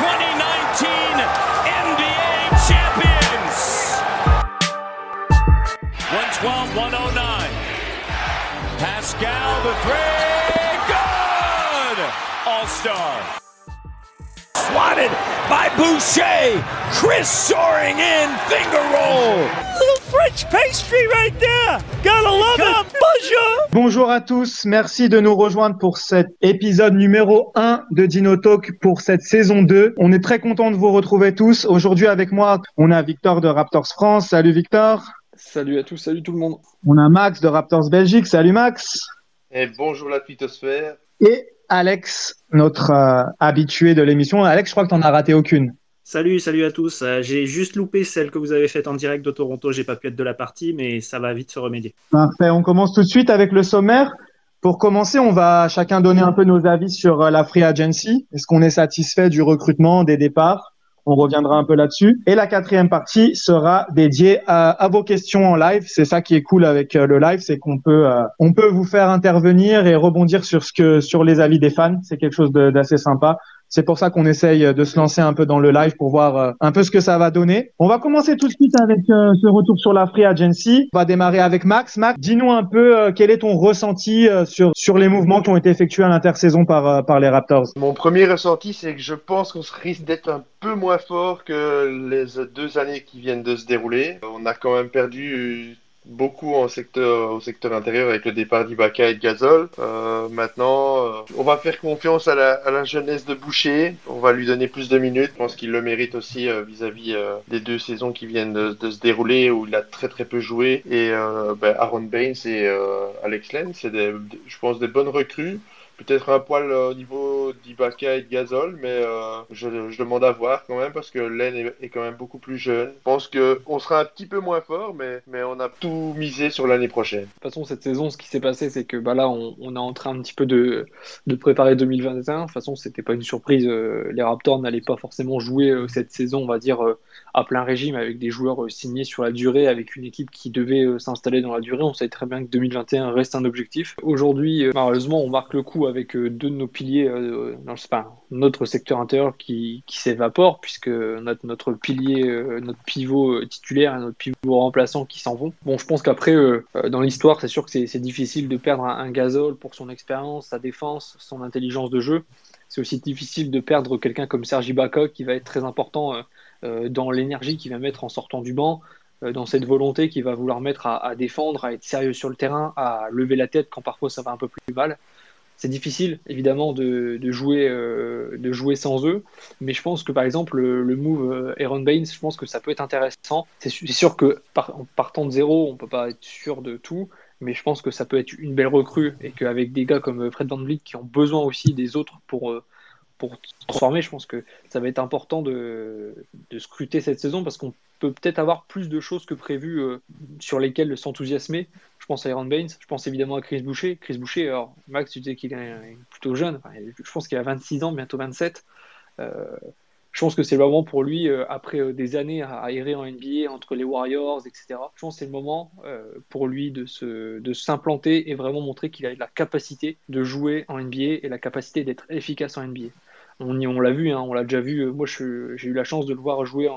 2019 NBA champions. 112 109. Pascal the three. Good. All star. Swatted by Boucher. Chris soaring in. Finger roll. Little French pastry right there. Gotta love it. Bonjour. Bonjour à tous, merci de nous rejoindre pour cet épisode numéro 1 de Dino Talk pour cette saison 2. On est très content de vous retrouver tous. Aujourd'hui avec moi, on a Victor de Raptors France. Salut Victor. Salut à tous, salut tout le monde. On a Max de Raptors Belgique. Salut Max. Et bonjour la twittosphère. Et Alex, notre euh, habitué de l'émission. Alex, je crois que tu n'en as raté aucune. Salut, salut à tous. Euh, j'ai juste loupé celle que vous avez faite en direct de Toronto. J'ai pas pu être de la partie, mais ça va vite se remédier. Parfait. On commence tout de suite avec le sommaire. Pour commencer, on va chacun donner un peu nos avis sur euh, la free agency. Est-ce qu'on est satisfait du recrutement, des départs? On reviendra un peu là-dessus. Et la quatrième partie sera dédiée à, vos questions en live. C'est ça qui est cool avec euh, le live, c'est qu'on peut, on peut vous faire intervenir et rebondir sur ce que, sur les avis des fans. C'est quelque chose d'assez sympa. C'est pour ça qu'on essaye de se lancer un peu dans le live pour voir euh, un peu ce que ça va donner. On va commencer tout de suite avec euh, ce retour sur la free agency. On va démarrer avec Max. Max, dis-nous un peu euh, quel est ton ressenti euh, sur sur les mouvements qui ont été effectués à l'intersaison par euh, par les Raptors? Mon premier ressenti, c'est que je pense qu'on risque d'être un peu moins fort que les deux années qui viennent de se dérouler. On a quand même perdu beaucoup en secteur, au secteur intérieur avec le départ d'Ibaka et de Gasol. Euh, maintenant, euh, on va faire confiance à la, à la jeunesse de Boucher. On va lui donner plus de minutes. Je pense qu'il le mérite aussi euh, vis-à-vis euh, des deux saisons qui viennent de, de se dérouler où il a très très peu joué. Et ben, Aaron Baines et Alex Len, c'est je pense des bonnes recrues. Peut-être un poil euh, au niveau d'Ibaka et de Gasol, mais euh, je, demande à voir quand même parce que Len est, quand même beaucoup plus jeune. Je pense qu'on sera un petit peu moins fort, mais, on a tout misé sur l'année prochaine. De toute façon, cette saison, ce qui s'est passé, c'est que bah, là, on, est en train un petit peu de, de préparer 2021. De toute façon, c'était pas une surprise. euh, les Raptors n'allaient pas forcément jouer cette saison, on va dire, à plein régime, avec des joueurs euh, signés sur la durée, avec une équipe qui devait euh, s'installer dans la durée. On savait très bien que 2021 reste un objectif. Aujourd'hui, euh, malheureusement, on marque le coup avec deux de nos piliers, dans enfin, notre secteur intérieur qui, qui s'évapore, puisque notre, pilier, notre pivot titulaire et notre pivot remplaçant qui s'en vont. Bon, je pense qu'après, dans l'histoire, c'est sûr que c'est difficile de perdre un, un Gasol pour son expérience, sa défense, son intelligence de jeu. C'est aussi difficile de perdre quelqu'un comme Serge Ibaka qui va être très important dans l'énergie qu'il va mettre en sortant du banc, euh, dans cette volonté qu'il va vouloir mettre à, défendre, à être sérieux sur le terrain, à lever la tête quand parfois ça va un peu plus mal. C'est difficile, évidemment, de, euh, jouer sans eux, mais je pense que, par exemple, le, move euh, Aaron Baines, je pense que ça peut être intéressant. C'est sûr que, en partant de zéro, on peut pas être sûr de tout, mais je pense que ça peut être une belle recrue, et qu'avec des gars comme Fred Van Vliet, qui ont besoin aussi des autres pour, euh, pour se transformer, je pense que ça va être important de, scruter cette saison, parce qu'on peut peut-être avoir plus de choses que prévu euh, sur lesquelles s'enthousiasmer. Je pense à Aaron Baines, je pense évidemment à Chris Boucher. Chris Boucher, alors Max, tu disais qu'il est plutôt jeune, je pense qu'il a 26 ans, bientôt 27. Euh, je pense que c'est le moment pour lui, euh, après euh, des années à, errer en NBA entre les Warriors, etc. Je pense que c'est le moment pour lui de se de s'implanter et vraiment montrer qu'il a la capacité de jouer en NBA et la capacité d'être efficace en NBA. On, l'a vu, hein, on l'a déjà vu. Euh, Moi, j'ai eu la chance de le voir jouer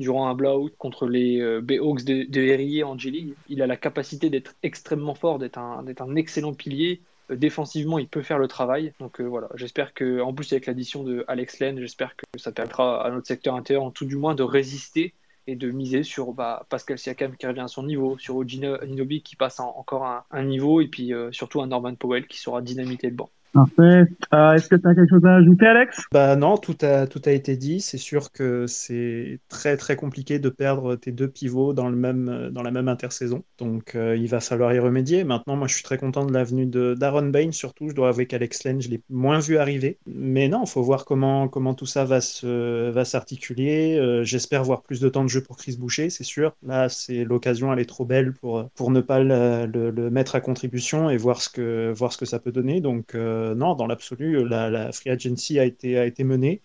durant un blowout contre les euh, Bayhawks de, de Herrier en G-League. Il a la capacité d'être extrêmement fort, d'être un, excellent pilier. Euh, défensivement, il peut faire le travail. Donc voilà, j'espère que, en plus avec l'addition de Alex Len, j'espère que ça permettra à notre secteur intérieur, en tout du moins, de résister et de miser sur bah, Pascal Siakam qui revient à son niveau, sur Oji Anunoby qui passe en- encore un, un niveau, et puis surtout un Norman Powell qui saura dynamiter le banc. Parfait. Euh, Est-ce que tu as quelque chose à ajouter, Alex? Bah non, tout a, tout a été dit. C'est sûr que c'est très très compliqué de perdre tes deux pivots dans, le même, dans la même intersaison. Donc euh, il va falloir y remédier. Maintenant, moi je suis très content de l'avenue d'Aaron Bain, surtout. Je dois avouer qu'Alex Len, je l'ai moins vu arriver. Mais non, il faut voir comment, comment tout ça va se, va s'articuler. Euh, J'espère voir plus de temps de jeu pour Chris Boucher, c'est sûr. Là, c'est l'occasion, elle est trop belle pour, pour ne pas le, le- le mettre à contribution et voir ce que, voir ce que ça peut donner. Donc euh, non, dans l'absolu, la, free agency a été, menée.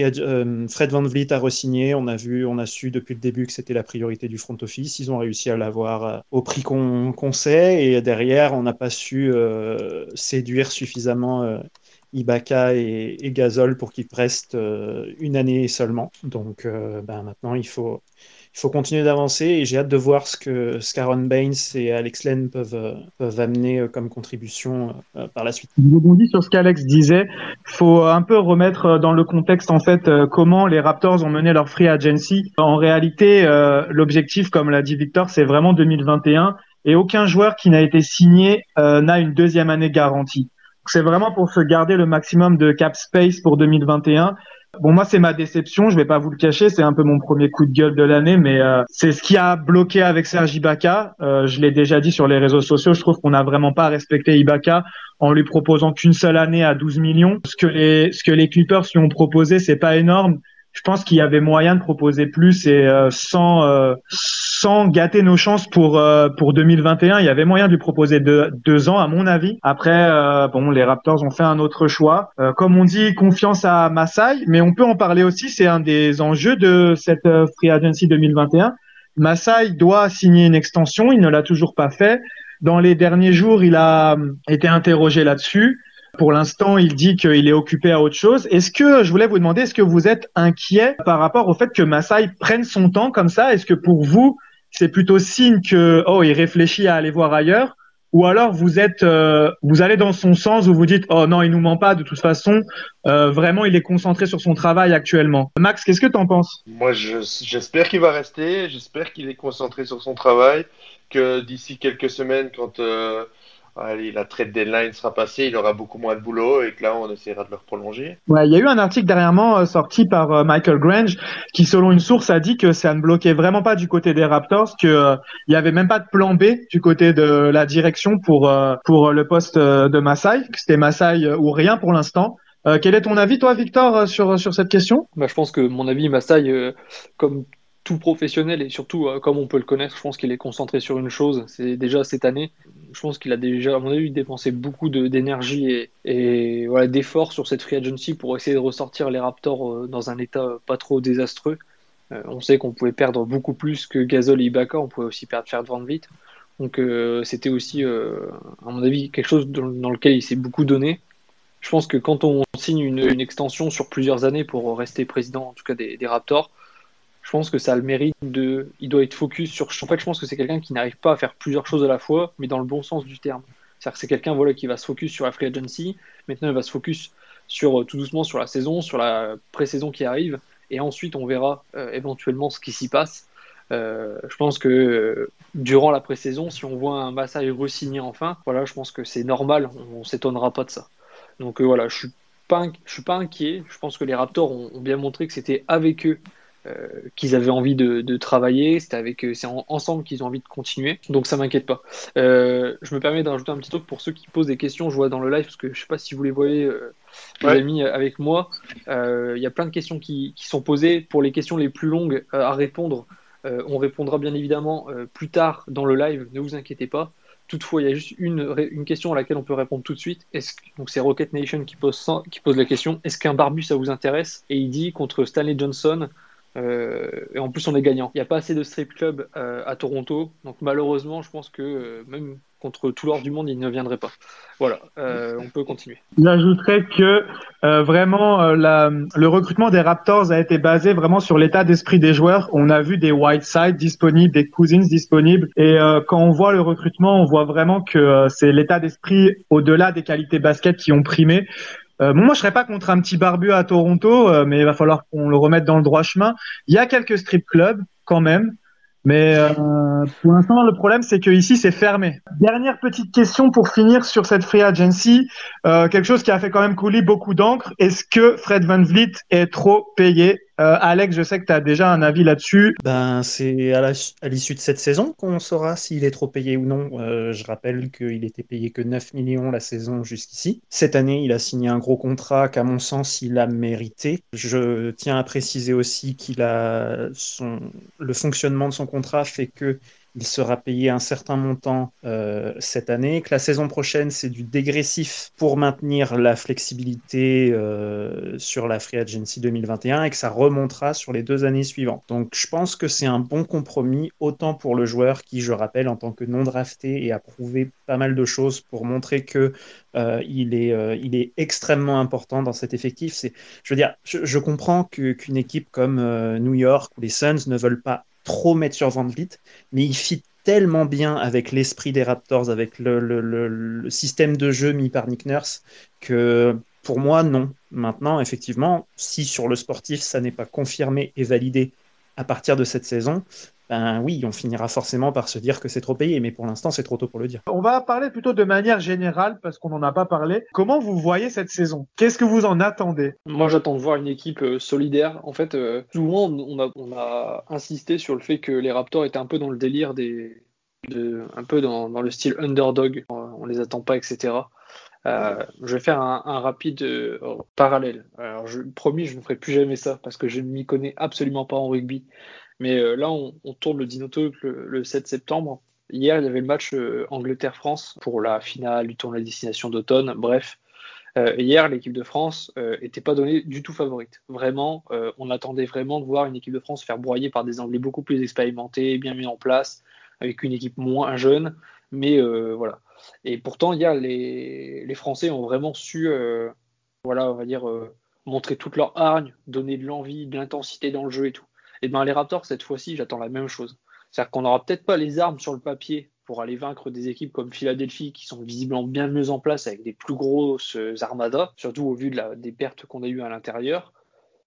Euh, Fred Van Vliet a re-signé. On a vu, on a su depuis le début que c'était la priorité du front office. Ils ont réussi à l'avoir euh, au prix qu'on qu'on sait. Et derrière, on n'a pas su séduire suffisamment Ibaka et, et Gasol pour qu'ils restent une année seulement. Donc ben, maintenant, il faut, il faut continuer d'avancer et j'ai hâte de voir ce que Scaron Baines et Alex Len peuvent, euh, peuvent amener euh, comme contribution euh, par la suite. Je rebondis sur ce qu'Alex disait. Il faut un peu remettre dans le contexte en fait comment les Raptors ont mené leur free agency. En réalité, l'objectif, comme l'a dit Victor, c'est vraiment 2021 et aucun joueur qui n'a été signé n'a une deuxième année garantie. C'est vraiment pour se garder le maximum de cap space pour 2021 Bon, moi, c'est ma déception. Je vais pas vous le cacher. C'est un peu mon premier coup de gueule de l'année, mais euh, c'est ce qui a bloqué avec Serge Ibaka. Euh, je l'ai déjà dit sur les réseaux sociaux. Je trouve qu'on n'a vraiment pas respecté Ibaka en lui proposant qu'une seule année à 12 millions. Ce que les, ce que les Clippers lui ont proposé, c'est pas énorme je pense qu'il y avait moyen de proposer plus et euh, sans euh, sans gâter nos chances pour euh, pour 2021, il y avait moyen de lui proposer deux, deux ans à mon avis. Après bon, les Raptors ont fait un autre choix. comme on dit, confiance à Masai, mais on peut en parler aussi, c'est un des enjeux de cette free agency 2021. Masai doit signer une extension, il ne l'a toujours pas fait. Dans les derniers jours, il a été interrogé là-dessus. Pour l'instant, il dit qu'il est occupé à autre chose. Est-ce que, je voulais vous demander, est-ce que vous êtes inquiet par rapport au fait que Masai prenne son temps comme ça? Est-ce que pour vous, c'est plutôt signe que, oh, il réfléchit à aller voir ailleurs? Ou alors vous êtes, euh, vous allez dans son sens où vous dites oh non il nous ment pas de toute façon euh, vraiment il est concentré sur son travail actuellement. Max qu'est-ce que tu en penses? Moi j'espère qu'il va rester, j'espère qu'il est concentré sur son travail, que d'ici quelques semaines quand euh, allez, la trade deadline sera passée, il aura beaucoup moins de boulot et que là, on essaiera de le prolonger. Ouais, il y a eu un article dernièrement euh, sorti par euh, Michael Grange qui, selon une source, a dit que ça ne bloquait vraiment pas du côté des Raptors, qu'il euh, n'y avait même pas de plan B du côté de la direction pour, pour le poste de Masai, que c'était Masai ou rien pour l'instant. quel est ton avis, toi, Victor, sur, sur cette question? Bah, Je pense que mon avis, Masai, comme tout professionnel et surtout comme on peut le connaître, je pense qu'il est concentré sur une chose, c'est déjà cette année, je pense qu'il a déjà, à mon avis, dépensé beaucoup d'énergie et, voilà, d'efforts sur cette free agency pour essayer de ressortir les Raptors euh, dans un état pas trop désastreux. Euh, on sait qu'on pouvait perdre beaucoup plus que Gasol et Ibaka, on pouvait aussi perdre Ferd Van Vliet. Donc euh, c'était aussi, à mon avis, quelque chose dans, lequel il s'est beaucoup donné. Je pense que quand on signe une, extension sur plusieurs années pour rester président, en tout cas des Raptors, je pense que ça a le mérite de. Il doit être focus sur. En fait, je pense que c'est quelqu'un qui n'arrive pas à faire plusieurs choses à la fois, mais dans le bon sens du terme. C'est-à-dire que c'est quelqu'un voilà, qui va se focus sur la free agency, maintenant il va se focus sur, euh, tout doucement sur la saison, sur la pré-saison qui arrive, et ensuite on verra euh, éventuellement ce qui s'y passe. Euh, je pense que durant la pré-saison, si on voit un Massai re-signer enfin, voilà, je pense que c'est normal, on, ne s'étonnera pas de ça. Donc voilà, je suis pas, suis pas inquiet. Je pense que les Raptors ont bien montré que c'était avec eux qu'ils avaient envie de, travailler, c'était avec c'est ensemble qu'ils ont envie de continuer, donc ça m'inquiète pas. Euh, je me permets de rajouter un petit truc pour ceux qui posent des questions, je vois dans le live, parce que je sais pas si vous les voyez, euh, les amis, avec moi, il y a plein de questions qui, sont posées. Pour les questions les plus longues à répondre, on répondra bien évidemment plus tard dans le live, ne vous inquiétez pas. Toutefois, il y a juste une, une, question à laquelle on peut répondre tout de suite. Est-ce, donc c'est Rocket Nation qui pose, qui pose la question. Est-ce qu'un barbu ça vous intéresse? Et il dit contre Stanley Johnson, euh, et en plus, on est gagnant. Il n'y a pas assez de strip club euh, à Toronto. Donc, malheureusement, je pense que euh, même contre tout l'or du monde, il ne viendrait pas. Voilà, on peut continuer. J'ajouterais que vraiment, le recrutement des Raptors a été basé vraiment sur l'état d'esprit des joueurs. On a vu des Whiteside disponibles, des Cousins disponibles. Et quand on voit le recrutement, on voit vraiment que c'est l'état d'esprit au-delà des qualités basket qui ont primé. Euh, moi, je serais pas contre un petit barbu à Toronto, euh, mais il va falloir qu'on le remette dans le droit chemin. Il y a quelques strip clubs quand même, mais euh, pour l'instant, le problème, c'est que ici, c'est fermé. Dernière petite question pour finir sur cette free agency. Euh, quelque chose qui a fait quand même couler beaucoup d'encre. Est-ce que Fred Van Vliet est trop payé? Euh, Alex, je sais que tu as déjà un avis là-dessus. Ben, c'est à l'issue de cette saison qu'on saura s'il est trop payé ou non. Euh, je rappelle qu'il était payé que 9 millions la saison jusqu'ici. Cette année, il a signé un gros contrat qu'à mon sens, il a mérité. Je tiens à préciser aussi qu'il a son... le fonctionnement de son contrat fait que il sera payé un certain montant euh, cette année, que la saison prochaine, c'est du dégressif pour maintenir la flexibilité euh, sur la Free Agency 2021 et que ça remontera sur les deux années suivantes. Donc je pense que c'est un bon compromis, autant pour le joueur qui, je rappelle, en tant que non drafté et a prouvé pas mal de choses pour montrer que euh, il, est, il est extrêmement important dans cet effectif. C'est, je veux dire, je, comprends qu'une équipe comme New York ou les Suns ne veulent pas trop mettre sur Van Vliet, mais il fit tellement bien avec l'esprit des Raptors, avec le, système de jeu mis par Nick Nurse, que pour moi, non. Maintenant, effectivement, si sur le sportif, ça n'est pas confirmé et validé à partir de cette saison, ben oui, on finira forcément par se dire que c'est trop payé, mais pour l'instant, c'est trop tôt pour le dire. On va parler plutôt de manière générale, parce qu'on n'en a pas parlé. Comment vous voyez cette saison? Qu'est-ce que vous en attendez? Moi, j'attends de voir une équipe euh, solidaire. En fait, euh, souvent, on a, on a insisté sur le fait que les Raptors étaient un peu dans le délire des... De, un peu dans, dans, le style underdog, on les attend pas, etc. Euh, je vais faire un, un rapide euh, parallèle. Alors, je promis, je ne ferai plus jamais ça parce que je ne m'y connais absolument pas en rugby. Mais euh, là, on, tourne le Dinoto le, 7 septembre. Hier, il y avait le match euh, Angleterre-France pour la finale du tournoi de destination d'automne. Bref, euh, hier, l'équipe de France n'était pas donnée du tout favorite. Vraiment, on attendait vraiment de voir une équipe de France faire broyer par des Anglais beaucoup plus expérimentés, bien mis en place, avec une équipe moins jeune. Mais voilà. Et pourtant, hier, les, les Français ont vraiment su, voilà, on va dire, montrer toute leur hargne, donner de l'envie, de l'intensité dans le jeu et tout. Et bien les Raptors, cette fois-ci, j'attends la même chose. C'est-à-dire qu'on n'aura peut-être pas les armes sur le papier pour aller vaincre des équipes comme Philadelphie qui sont visiblement bien mieux en place avec des plus grosses armadas, surtout au vu des pertes qu'on a eues à l'intérieur.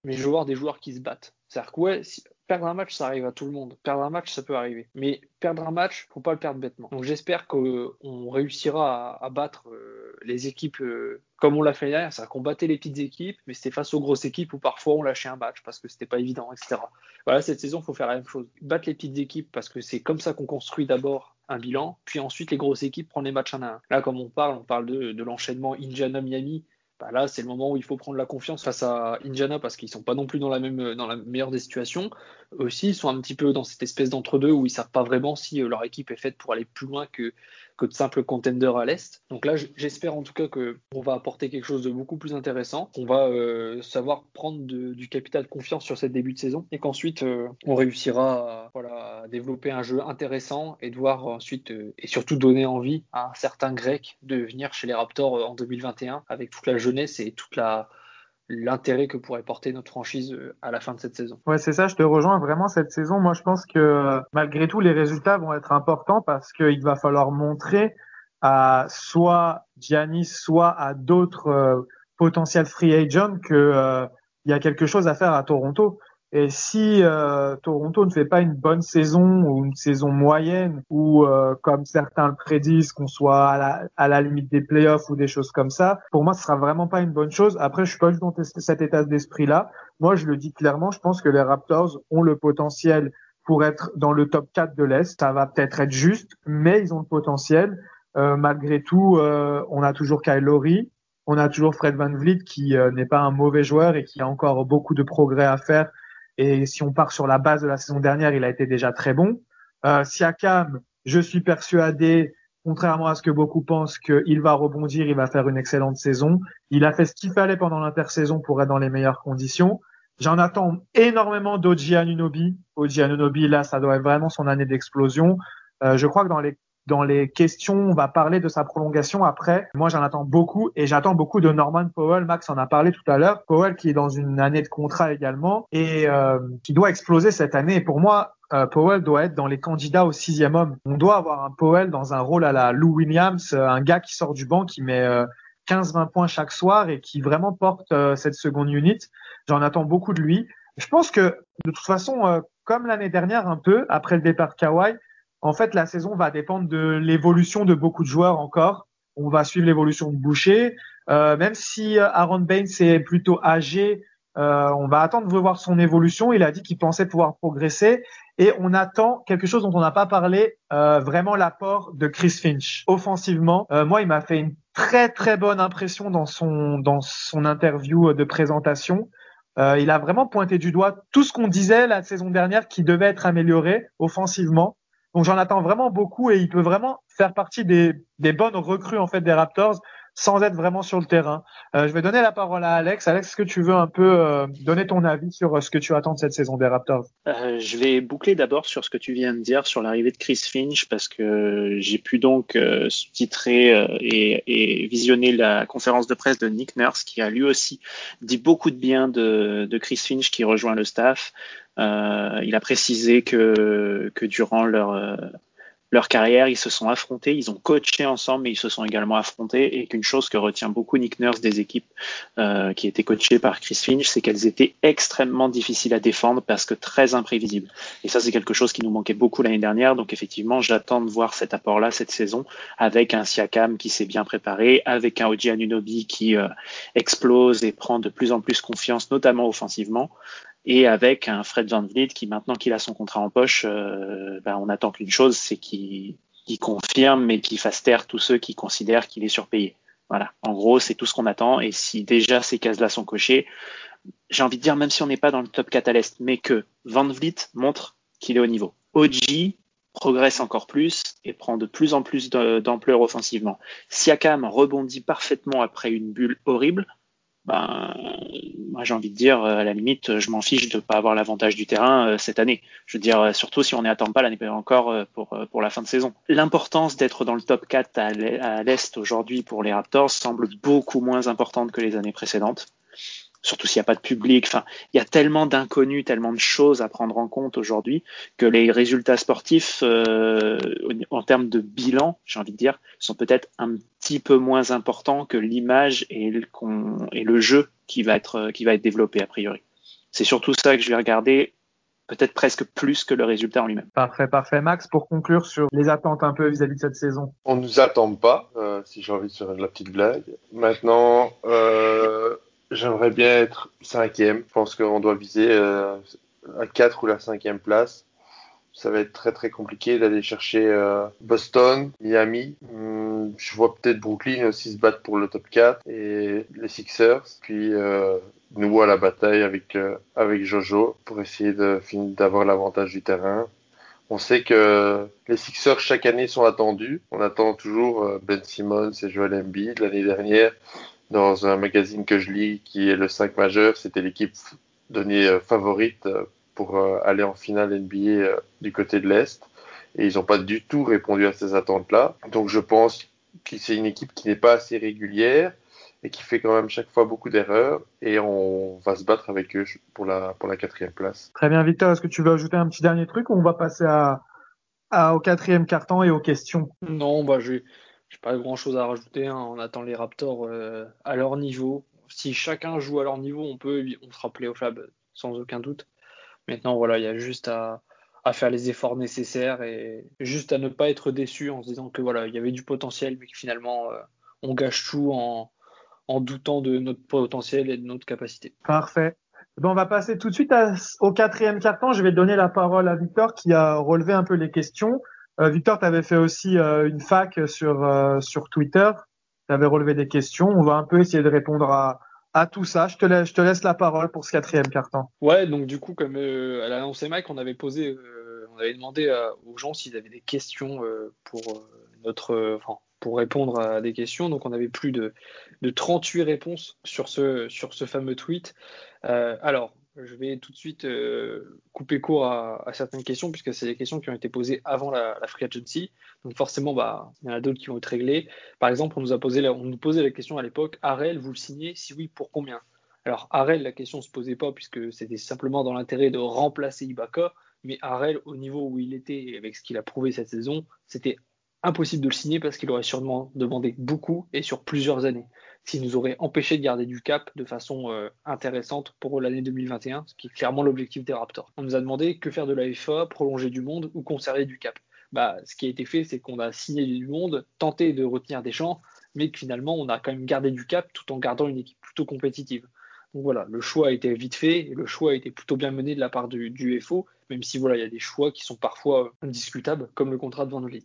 Mais je veux voir des joueurs qui se battent. C'est-à-dire que ouais, perdre un match, ça arrive à tout le monde. Perdre un match, ça peut arriver. Mais perdre un match, faut pas le perdre bêtement. Donc j'espère qu'on réussira à, battre euh, les équipes euh, comme on l'a fait hier. C'est-à-dire qu'on battait les petites équipes, mais c'était face aux grosses équipes où parfois on lâchait un match parce que c'était pas évident, etc. Voilà, cette saison, il faut faire la même chose. Battre les petites équipes parce que c'est comme ça qu'on construit d'abord un bilan, puis ensuite les grosses équipes prennent les matchs un à un. Là, comme on parle, on parle de, de l'enchaînement Indiana-Miami bah là, c'est le moment où il faut prendre la confiance face à Indiana parce qu'ils sont pas non plus dans la meilleure des situations. Aussi, ils sont un petit peu dans cette espèce d'entre-deux où ils savent pas vraiment si euh, leur équipe est faite pour aller plus loin que que de simples contenders à l'Est. Donc là, j'espère en tout cas qu'on va apporter quelque chose de beaucoup plus intéressant, qu'on va euh, savoir prendre du capital confiance sur cette début de saison et qu'ensuite euh, on réussira à, voilà, développer un jeu intéressant et de voir ensuite euh, et surtout donner envie à un certain grec de venir chez les Raptors en 2021 avec toute la jeunesse et toute la l'intérêt que pourrait porter notre franchise euh, à la fin de cette saison. Ouais, c'est ça, je te rejoins vraiment cette saison. Moi, je pense que malgré tout, les résultats vont être importants parce qu'il va falloir montrer à soit Giannis, soit à d'autres euh, potentiels free agents que euh, il y a quelque chose à faire à Toronto. Et si euh, Toronto ne fait pas une bonne saison ou une saison moyenne, ou euh, comme certains le prédisent, qu'on soit à la, à la, limite des playoffs ou des choses comme ça, pour moi, ce sera vraiment pas une bonne chose. Après, je suis pas du dans cet état d'esprit-là. Moi, je le dis clairement, je pense que les Raptors ont le potentiel pour être dans le top 4 de l'Est. Ça va peut-être être juste, mais ils ont le potentiel. Euh, malgré tout, euh, on a toujours Kyle Lowry, on a toujours Fred Van Vliet qui n'est pas un mauvais joueur et qui a encore beaucoup de progrès à faire et si on part sur la base de la saison dernière, il a été déjà très bon. Euh, Siakam, je suis persuadé, contrairement à ce que beaucoup pensent, qu'il va rebondir, il va faire une excellente saison. Il a fait ce qu'il fallait pendant l'intersaison pour être dans les meilleures conditions. J'en attends énormément d'Oji Anunobi. Oji Anunobi, là, ça doit être vraiment son année d'explosion. Euh, je crois que dans les dans les questions, on va parler de sa prolongation après. Moi, j'en attends beaucoup et j'attends beaucoup de Norman Powell. Max en a parlé tout à l'heure. Powell qui est dans une année de contrat également et euh, qui doit exploser cette année. Pour moi, euh, Powell doit être dans les candidats au sixième homme. On doit avoir un Powell dans un rôle à la Lou Williams, euh, un gars qui sort du banc, qui met 15-20 points chaque soir et qui vraiment porte cette seconde unit. J'en attends beaucoup de lui. Je pense que de toute façon, comme l'année dernière un peu, après le départ de Kawhi, en fait, la saison va dépendre de l'évolution de beaucoup de joueurs encore. On va suivre l'évolution de Boucher. Euh, même si euh, Aaron Baines est plutôt âgé, euh, on va attendre de voir son évolution. Il a dit qu'il pensait pouvoir progresser. Et on attend quelque chose dont on n'a pas parlé, euh, vraiment l'apport de Chris Finch. Offensivement, euh, moi, il m'a fait une très très bonne impression dans son, dans son interview de présentation. il a vraiment pointé du doigt tout ce qu'on disait la saison dernière qui devait être amélioré offensivement. Donc j'en attends vraiment beaucoup et il peut vraiment faire partie des, des bonnes recrues en fait des Raptors sans être vraiment sur le terrain. Euh, je vais donner la parole à Alex. Alex, est-ce que tu veux un peu euh, donner ton avis sur euh, ce que tu attends de cette saison des Raptors? Euh, Je vais boucler d'abord sur ce que tu viens de dire sur l'arrivée de Chris Finch parce que j'ai pu donc sous-titrer et, et, visionner la conférence de presse de Nick Nurse qui a lui aussi dit beaucoup de bien de, de Chris Finch qui rejoint le staff. il a précisé que, que durant leur leur carrière, ils se sont affrontés, ils ont coaché ensemble, mais ils se sont également affrontés. Et qu'une chose que retient beaucoup Nick Nurse des équipes euh, qui étaient coachées par Chris Finch, c'est qu'elles étaient extrêmement difficiles à défendre parce que très imprévisibles. Et ça, c'est quelque chose qui nous manquait beaucoup l'année dernière. Donc effectivement, j'attends de voir cet apport-là cette saison avec un Siakam qui s'est bien préparé, avec un Oji Anunobi qui euh, explose et prend de plus en plus confiance, notamment offensivement et avec un Fred Van Vliet qui maintenant qu'il a son contrat en poche, euh, ben on attend qu'une chose, c'est qu'il confirme mais qu'il fasse taire tous ceux qui considèrent qu'il est surpayé. Voilà, en gros c'est tout ce qu'on attend et si déjà ces cases-là sont cochées, j'ai envie de dire même si on n'est pas dans le top 4 à l'est, mais que Van Vliet montre qu'il est au niveau. OG progresse encore plus et prend de plus en plus d'ampleur offensivement. Siakam rebondit parfaitement après une bulle horrible ben, moi j'ai envie de dire, à la limite, je m'en fiche de ne pas avoir l'avantage du terrain euh, cette année. Je veux dire, surtout si on n'y attend pas l'année encore euh, pour, euh, pour la fin de saison. L'importance d'être dans le top 4 à l'Est aujourd'hui pour les Raptors semble beaucoup moins importante que les années précédentes surtout s'il n'y a pas de public. Enfin, il y a tellement d'inconnus, tellement de choses à prendre en compte aujourd'hui que les résultats sportifs, euh, en termes de bilan, j'ai envie de dire, sont peut-être un petit peu moins importants que l'image et, et, le jeu qui va être qui va être développé a priori. C'est surtout ça que je vais regarder peut-être presque plus que le résultat en lui-même. Parfait, parfait. Max, pour conclure sur les attentes un peu vis-à-vis de cette saison. On ne nous attend pas, euh, si j'ai envie de faire de la petite blague. Maintenant, euh, J'aimerais bien être cinquième. Je pense qu'on doit viser euh, à 4 ou la cinquième place. Ça va être très très compliqué d'aller chercher euh, Boston, Miami. Hmm, je vois peut-être Brooklyn aussi se battre pour le top 4 et les Sixers. Puis euh, nous à la bataille avec euh, avec Jojo pour essayer d'avoir l'avantage du terrain. On sait que les Sixers chaque année sont attendus. On attend toujours euh, Ben Simmons et Joel Embiid. L'année dernière, dans un magazine que je lis qui est le 5 majeur, c'était l'équipe donnée euh, favorite euh, pour euh, aller en finale NBA du côté de l'Est. Et ils n'ont pas du tout répondu à ces attentes-là. Donc je pense que c'est une équipe qui n'est pas assez régulière et qui fait quand même chaque fois beaucoup d'erreurs. Et on va se battre avec eux pour la, pour la quatrième place. Très bien, Victor. Est-ce que tu veux ajouter un petit dernier truc ou on va passer à, à au quatrième carton et aux questions? Non, bah, je vais pas grand chose à rajouter. Hein. On attend les Raptors euh, à leur niveau. Si chacun joue à leur niveau, on peut, on sera au Fab sans aucun doute. Maintenant, voilà, il y a juste à, faire les efforts nécessaires et juste à ne pas être déçu en se disant que voilà, il y avait du potentiel, mais que finalement, euh, on gâche tout en, doutant de notre potentiel et de notre capacité. Parfait. Bon, on va passer tout de suite au quatrième carton. Je vais donner la parole à Victor qui a relevé un peu les questions. Euh, Victor, tu avais fait aussi euh, une fac sur, euh, sur Twitter. Tu avais relevé des questions. On va un peu essayer de répondre à, à tout ça. Je te, laisse, je te laisse la parole pour ce quatrième carton. Ouais, donc du coup, comme elle a annoncé Mike, on avait posé, on avait demandé aux gens s'ils avaient des questions pour notre, enfin, pour répondre à des questions. Donc on avait plus de, de 38 réponses sur ce, sur ce fameux tweet. alors, je vais tout de suite euh, couper court à, certaines questions, puisque c'est des questions qui ont été posées avant la, Free Agency. Donc forcément, bah, il y en a d'autres qui vont être réglées. Par exemple, on nous, a posé nous posait la question à l'époque, Arel, vous le signez? Si oui, pour combien? Alors Arel, la question ne se posait pas, puisque c'était simplement dans l'intérêt de remplacer Ibaka. Mais Arel, au niveau où il était, et avec ce qu'il a prouvé cette saison, c'était impossible de le signer parce qu'il aurait sûrement demandé beaucoup et sur plusieurs années qui nous aurait empêché de garder du cap de façon euh, intéressante pour l'année 2021, ce qui est clairement l'objectif des Raptors. On nous a demandé que faire de la FA, prolonger du monde ou conserver du cap. Bah, ce qui a été fait, c'est qu'on a signé du monde, tenté de retenir des champs, mais que finalement, on a quand même gardé du cap tout en gardant une équipe plutôt compétitive. Donc voilà, le choix a été vite fait et le choix a été plutôt bien mené de la part du, FO, même si voilà, il y a des choix qui sont parfois indiscutables, comme le contrat de Van Vliet.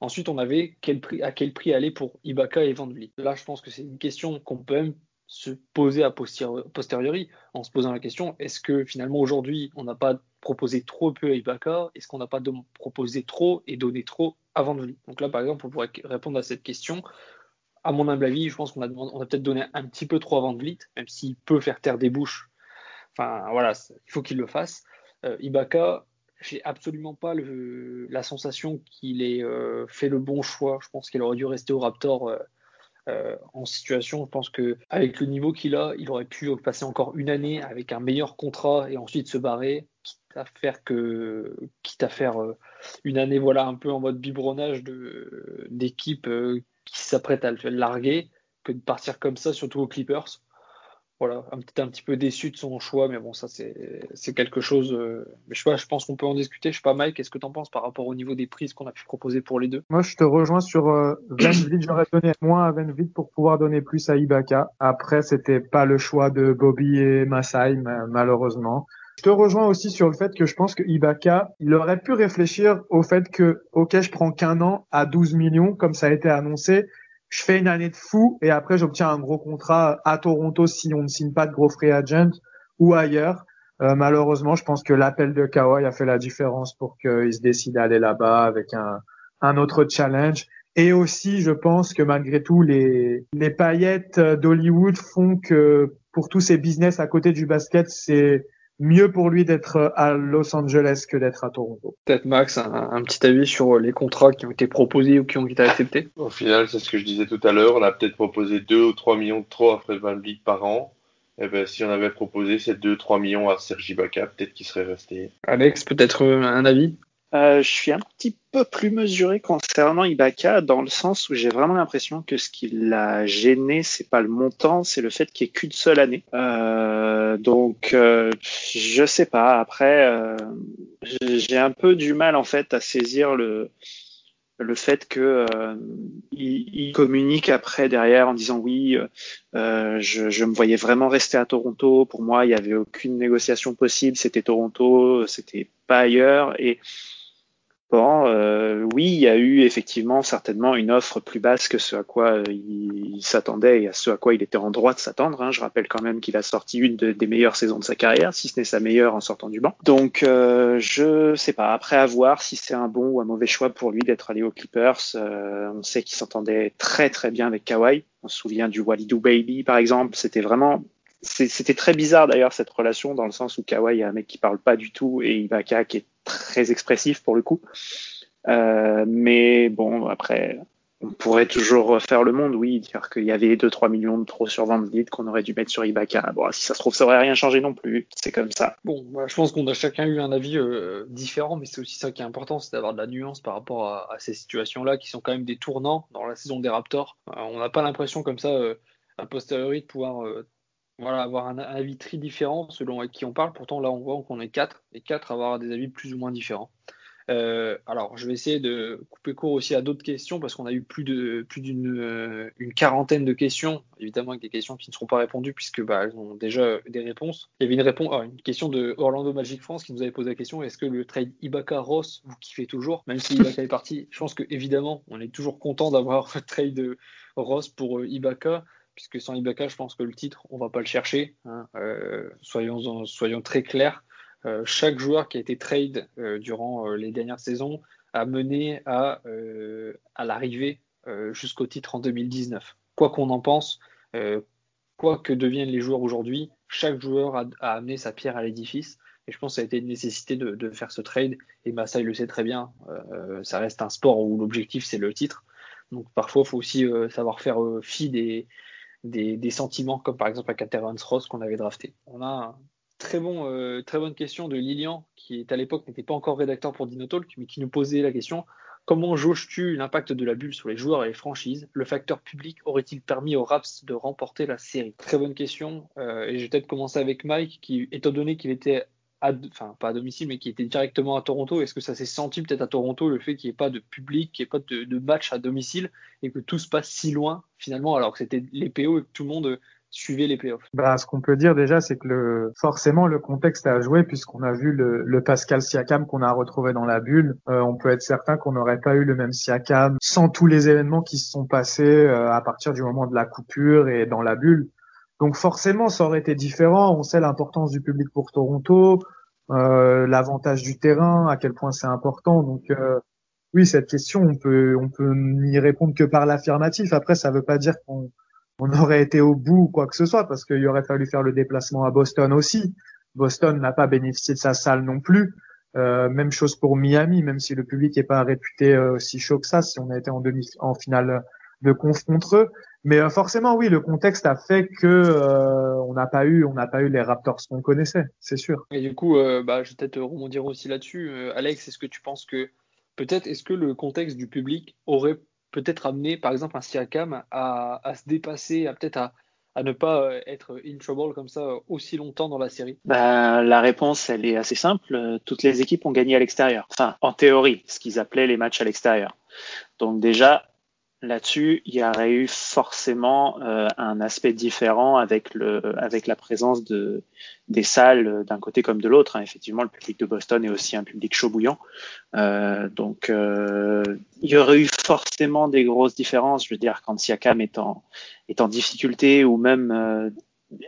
Ensuite, on avait à quel prix aller pour Ibaka et Van Vliet. Là, je pense que c'est une question qu'on peut même se poser a posteriori en se posant la question est-ce que finalement aujourd'hui on n'a pas proposé trop peu à Ibaka? Est-ce qu'on n'a pas proposé trop et donné trop avant de Donc là, par exemple, on pourrait répondre à cette question. À mon humble avis, je pense qu'on a, peut-être donné un petit peu trop de Vliet, même s'il peut faire taire des bouches. Enfin, voilà, il faut qu'il le fasse. Euh, Ibaka, j'ai absolument pas la sensation qu'il ait euh, fait le bon choix. Je pense qu'il aurait dû rester au Raptor euh, euh, en situation. Je pense que avec le niveau qu'il a, il aurait pu passer encore une année avec un meilleur contrat et ensuite se barrer, quitte à faire quitte à faire une année voilà un peu en mode biberonnage d'équipe qui s'apprête à le larguer, que de partir comme ça, surtout aux Clippers voilà, un petit, un petit peu déçu de son choix, mais bon, ça c'est quelque chose. Euh, mais je sais pas, je pense qu'on peut en discuter. Je sais pas, Mike, qu'est-ce que tu en penses par rapport au niveau des prises qu'on a pu proposer pour les deux? Moi, je te rejoins sur euh, Van J'aurais donné moins à Van pour pouvoir donner plus à Ibaka. Après, c'était pas le choix de Bobby et Masai, malheureusement. Je te rejoins aussi sur le fait que je pense que Ibaka, il aurait pu réfléchir au fait que, ok, je prends qu'un an à 12 millions, comme ça a été annoncé, je fais une année de fou et après j'obtiens un gros contrat à Toronto si on ne signe pas de gros free agent ou ailleurs. Euh, malheureusement, je pense que l'appel de Kawhi a fait la différence pour qu'il se décide d'aller là-bas avec un, un autre challenge. Et aussi, je pense que malgré tout, les, les paillettes d'Hollywood font que pour tous ces business à côté du basket, c'est mieux pour lui d'être à Los Angeles que d'être à Toronto. Peut-être Max, un, petit avis sur les contrats qui ont été proposés ou qui ont été acceptés? Au final, c'est ce que je disais tout à l'heure, on a peut-être proposé 2 ou 3 millions de trop à Fred Van par an. Et eh ben, si on avait proposé ces 2-3 millions à Sergi Baca, peut-être qu'il serait resté. Alex, peut-être un avis? Euh, je suis un petit peu plus mesuré concernant Ibaka dans le sens où j'ai vraiment l'impression que ce qui l'a gêné, c'est pas le montant, c'est le fait qu'il n'y ait qu'une seule année. Euh, donc, euh, je sais pas. Après, euh, j'ai un peu du mal en fait à saisir le le fait que euh, il, communique après derrière en disant oui, je, je, me voyais vraiment rester à Toronto. Pour moi, il n'y avait aucune négociation possible. C'était Toronto, c'était pas ailleurs. Et Bon, euh, oui, il y a eu effectivement certainement une offre plus basse que ce à quoi euh, il, s'attendait et à ce à quoi il était en droit de s'attendre. Hein. Je rappelle quand même qu'il a sorti une des meilleures saisons de sa carrière, si ce n'est sa meilleure en sortant du banc. Donc, euh, je sais pas. Après, à voir si c'est un bon ou un mauvais choix pour lui d'être allé aux Clippers. Euh, on sait qu'il s'entendait très très bien avec Kawhi. On se souvient du Walidou Baby, par exemple. C'était vraiment c'était très bizarre d'ailleurs cette relation dans le sens où Kawhi est un mec qui parle pas du tout et Ibaka qui est très expressif pour le coup. Euh, mais bon, après, on pourrait toujours refaire le monde, oui, dire qu'il y avait 2-3 millions de trop sur Van qu'on aurait dû mettre sur Ibaka. Bon, si ça se trouve, ça aurait rien changé non plus. C'est comme ça. Bon, je pense qu'on a chacun eu un avis euh, différent, mais c'est aussi ça qui est important, c'est d'avoir de la nuance par rapport à, ces situations-là qui sont quand même des tournants dans la saison des Raptors. Euh, on n'a pas l'impression comme ça, a posteriori, de pouvoir voilà, avoir un, avis très différent selon qui on parle. Pourtant, là, on voit qu'on est quatre, et quatre avoir des avis plus ou moins différents. Euh, alors, je vais essayer de couper court aussi à d'autres questions parce qu'on a eu plus de plus d'une euh, quarantaine de questions, évidemment avec des questions qui ne seront pas répondues puisque bah, elles ont déjà des réponses. Il y avait une réponse, ah, une question de Orlando Magic France qui nous avait posé la question est-ce que le trade Ibaka Ross vous kiffez toujours, même si Ibaka est parti Je pense que évidemment, on est toujours content d'avoir le trade Ross pour euh, Ibaka puisque sans Ibaka, je pense que le titre, on va pas le chercher. Hein. Euh, soyons, très clairs. Euh, chaque joueur qui a été trade euh, durant les dernières saisons a mené à, l'arrivée jusqu'au titre en 2019. Quoi qu'on en pense, quoi que deviennent les joueurs aujourd'hui, chaque joueur a, amené sa pierre à l'édifice. Et je pense que ça a été une nécessité de faire ce trade. Et Massa, il le sait très bien. ça reste un sport où l'objectif, c'est le titre. Donc parfois, il faut aussi savoir faire fi des, des, sentiments, comme par exemple avec Terrence Ross qu'on avait drafté. On a un très, bon, euh, très bonne question de Lilian, qui à l'époque n'était pas encore rédacteur pour Dinotalk, mais qui nous posait la question Comment jauges-tu l'impact de la bulle sur les joueurs et les franchises? Le facteur public aurait-il permis aux Raps de remporter la série? Très bonne question. Euh, et je vais peut-être commencer avec Mike, qui, étant donné qu'il était enfin pas à domicile, mais qui était directement à Toronto. Est-ce que ça s'est senti peut-être à Toronto le fait qu'il n'y ait pas de public, qu'il n'y ait pas de, match à domicile et que tout se passe si loin finalement, alors que c'était les PO et que tout le monde suivait les playoffs bah, Ce qu'on peut dire déjà, c'est que forcément le contexte a joué puisqu'on a vu le, Pascal Siakam qu'on a retrouvé dans la bulle. Euh, on peut être certain qu'on n'aurait pas eu le même Siakam sans tous les événements qui se sont passés euh, à partir du moment de la coupure et dans la bulle. Donc forcément, ça aurait été différent. On sait l'importance du public pour Toronto, euh, l'avantage du terrain, à quel point c'est important. Donc euh, oui, cette question, on peut on peut n'y répondre que par l'affirmatif. Après, ça veut pas dire qu'on on aurait été au bout ou quoi que ce soit, parce qu'il aurait fallu faire le déplacement à Boston aussi. Boston n'a pas bénéficié de sa salle non plus. Euh, même chose pour Miami, même si le public n'est pas réputé euh, aussi chaud que ça, si on a été en demi en finale de conf contre eux. Mais euh, forcément, oui, le contexte a fait que on n'a pas eu, on n'a pas eu les Raptors qu'on connaissait, c'est sûr. Et du coup, bah, je vais peut-être rebondir aussi là-dessus. Alex, est-ce que tu penses que peut-être est-ce que le contexte du public aurait peut-être amené, par exemple, un Siakam à, à se dépasser, à peut-être à, à ne pas euh, être in trouble comme ça euh, aussi longtemps dans la série? Bah, La réponse, elle est assez simple. Toutes les équipes ont gagné à l'extérieur. Enfin, en théorie, ce qu'ils appelaient les matchs à l'extérieur. Donc déjà, là-dessus, il y aurait eu forcément euh, un aspect différent avec le avec la présence de des salles d'un côté comme de l'autre. Hein. Effectivement, le public de Boston est aussi un public chaud bouillant. Euh, donc, euh, il y aurait eu forcément des grosses différences. Je veux dire, quand Siakam est en est en difficulté ou même euh,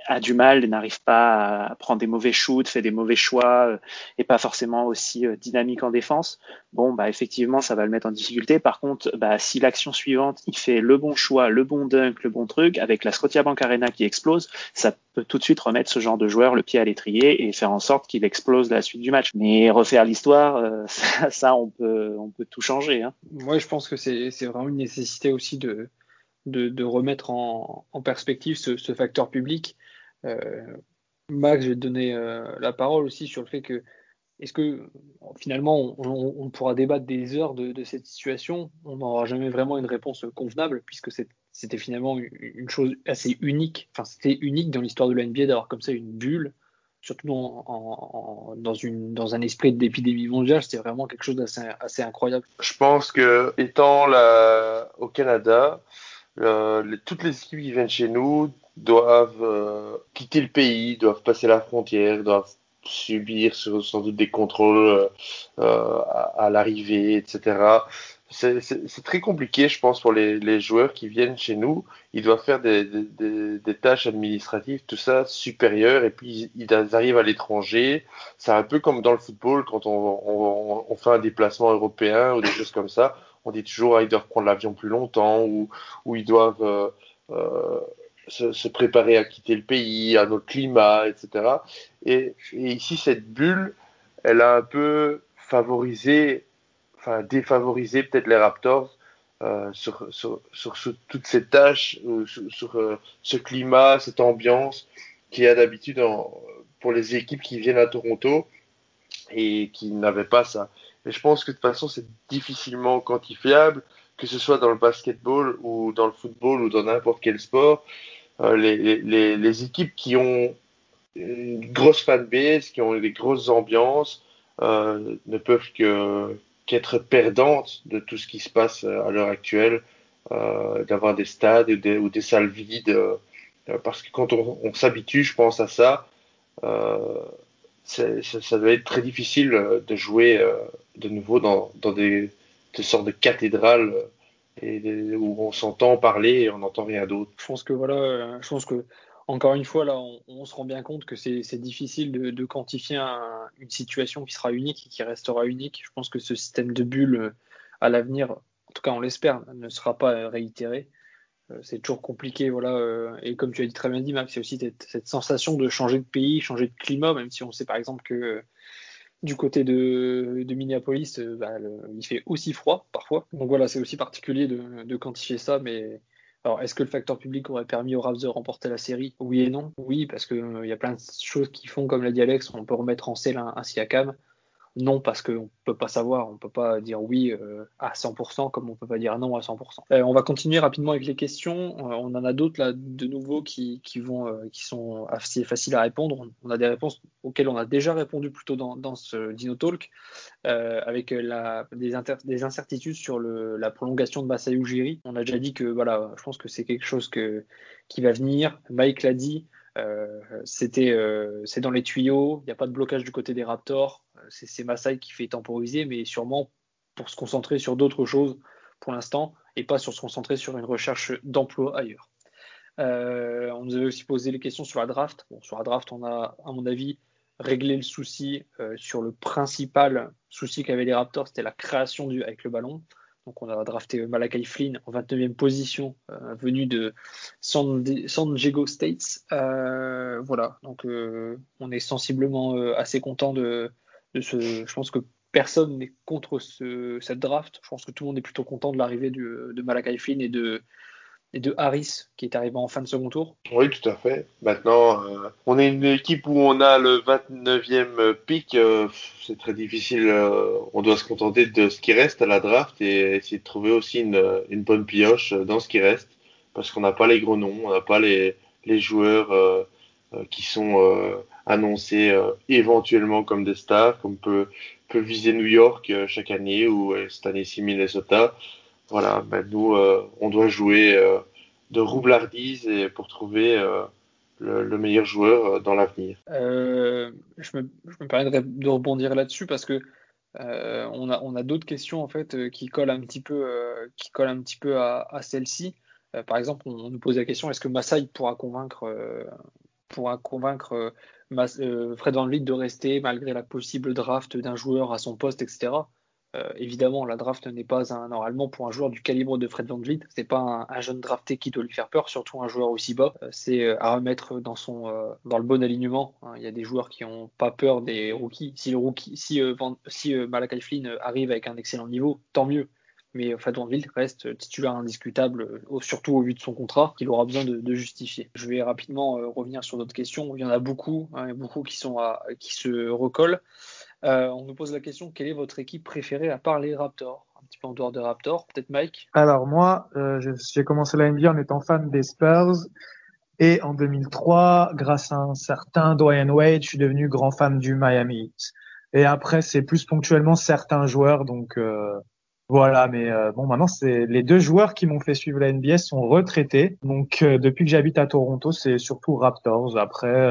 a du mal, n'arrive pas à prendre des mauvais shoots, fait des mauvais choix euh, et pas forcément aussi euh, dynamique en défense, bon bah effectivement ça va le mettre en difficulté. Par contre, bah, si l'action suivante il fait le bon choix, le bon dunk, le bon truc, avec la Scotiabank Arena qui explose, ça peut tout de suite remettre ce genre de joueur le pied à l'étrier et faire en sorte qu'il explose la suite du match. Mais refaire l'histoire, euh, ça, on peut on peut tout changer. Hein. Moi je pense que c'est vraiment une nécessité aussi de de, remettre en, perspective ce, facteur public. Euh, Max, je vais te donner euh, la parole aussi sur le fait que est-ce que finalement on, pourra débattre des heures de, cette situation? On n'aura jamais vraiment une réponse convenable puisque c'était finalement une chose assez unique. Enfin, c'était unique dans l'histoire de la NBA d'avoir comme ça une bulle, surtout dans, un esprit d'épidémie mondiale. C'était vraiment quelque chose d'assez assez incroyable. Je pense que étant au Canada, euh, toutes les équipes qui viennent chez nous doivent euh, quitter le pays, doivent passer la frontière, doivent subir sans doute des contrôles euh, à, l'arrivée, etc. C'est très compliqué, je pense, pour les, les, joueurs qui viennent chez nous. Ils doivent faire des, des, des tâches administratives, tout ça supérieures, et puis ils, arrivent à l'étranger. C'est un peu comme dans le football, quand on, on, on fait un déplacement européen ou des choses comme ça on dit toujours qu'ils doivent prendre l'avion plus longtemps ou, ou ils doivent euh, euh, se, préparer à quitter le pays, à notre climat, etc. Et, ici, cette bulle, elle a un peu favorisé, enfin défavorisé peut-être les Raptors euh, sur, sur, sur, toutes ces tâches, sur, ce climat, cette ambiance qui a d'habitude pour les équipes qui viennent à Toronto et qui n'avaient pas ça. Et je pense que de toute façon, c'est difficilement quantifiable, que ce soit dans le basketball ou dans le football ou dans n'importe quel sport. Euh, les, les, les, équipes qui ont une grosse fanbase, qui ont des grosses ambiances, euh, ne peuvent que qu'être perdantes de tout ce qui se passe à l'heure actuelle, euh, d'avoir des stades ou des, ou des salles vides. Euh, parce que quand on, on s'habitue, je pense à ça, euh, ça, ça, être très difficile de jouer de nouveau dans, des, sortes de cathédrales euh, où on s'entend parler et on n'entend rien d'autre. Je pense que voilà, euh, je pense que encore une fois là, on, se rend bien compte que c'est difficile de, quantifier une situation qui sera unique et qui restera unique. Je pense que ce système de bulles euh, à l'avenir, en tout cas on l'espère, ne sera pas réitéré. C'est toujours compliqué, voilà. Et comme tu as dit très bien dit, Max, c'est aussi cette, sensation de changer de pays, changer de climat, même si on sait par exemple que du côté de, Minneapolis, euh, bah, il fait aussi froid parfois. Donc voilà, c'est aussi particulier de, quantifier ça. Mais alors, est-ce que le facteur public aurait permis aux Raps de remporter la série? Oui et non. Oui, parce qu'il euh, y a plein de choses qui font, comme l'a dit Alex, on peut remettre en selle un, un. Non, parce qu'on ne peut pas savoir, on ne peut pas dire oui euh, à 100% comme on ne peut pas dire non à 100%. Euh, on va continuer rapidement avec les questions. Euh, on en a d'autres là de nouveau qui, qui vont, qui sont assez faciles à répondre. On a des réponses auxquelles on a déjà répondu plutôt dans, dans ce Dino Talk, avec la, des, des, incertitudes sur la prolongation de Ujiri. On a déjà dit que voilà, je pense que c'est quelque chose que, qui va venir. Mike l'a dit. C'était c'est dans les tuyaux, il n'y a pas de blocage du côté des Raptors c'est Masai qui fait temporiser, mais sûrement pour se concentrer sur d'autres choses pour l'instant et pas sur se concentrer sur une recherche d'emploi ailleurs. on nous avait aussi posé les questions sur la draft. Sur la draft, on a, à mon avis, réglé le souci sur le principal souci qu'avaient les Raptors, c'était la création du, avec le ballon. Donc on a drafté Malakai Flynn en 29e position, euh, venu de San, Diego States. Euh, voilà, donc euh, on est sensiblement assez content de, ce. Je pense que personne n'est contre ce, cette draft. Je pense que tout le monde est plutôt content de l'arrivée de Malakai Flynn et de, et de Harris qui est arrivé en fin de second tour. Oui, tout à fait. Maintenant, euh, on est une équipe où on a le 29e pick. Euh, c'est très difficile. Euh, on doit se contenter de ce qui reste à la draft et essayer de trouver aussi une, bonne pioche dans ce qui reste parce qu'on n'a pas les gros noms, on n'a pas les, les joueurs qui sont annoncés éventuellement comme des stars, comme peut, peut viser New York chaque année ou cette année-ci Minnesota voilà, ben nous, euh, on doit jouer euh, de roublardise pour trouver euh, le, meilleur joueur dans l'avenir. je, me, permets de, rebondir là-dessus parce que on a, d'autres questions en fait qui collent un petit peu, qui collent un petit peu à, celle-ci. par exemple, on, nous pose la question est-ce que Massaï pourra convaincre, pourra convaincre Fred Van Vliet de rester malgré la possible draft d'un joueur à son poste, etc. Euh, évidemment, la draft n'est pas un, normalement pour un joueur du calibre de Fred Van Vliet, c'est pas un, jeune drafté qui doit lui faire peur, surtout un joueur aussi bas. Euh, c'est euh, à remettre dans son dans le bon alignement. Hein. Il y a des joueurs qui n'ont pas peur des rookies. Si le rookie, arrive avec un excellent niveau, tant mieux. Mais Fred Van Vliet reste titulaire indiscutable, surtout au vu de son contrat, qu'il aura besoin de, justifier. Je vais rapidement revenir sur d'autres questions. Il y en a beaucoup, hein, beaucoup qui se recollent. Euh, on nous pose la question quelle est votre équipe préférée à part les Raptors? Un petit peu en dehors des Raptors, peut-être Mike? Alors moi, euh, j'ai commencé la NBA en étant fan des Spurs. Et en 2003, grâce à un certain Dwayne Wade, je suis devenu grand fan du Miami Heat. Et après, c'est plus ponctuellement certains joueurs. Donc euh, voilà, mais bon, maintenant, c'est les deux joueurs qui m'ont fait suivre la NBA sont retraités. Donc depuis que j'habite à Toronto, c'est surtout Raptors. Après,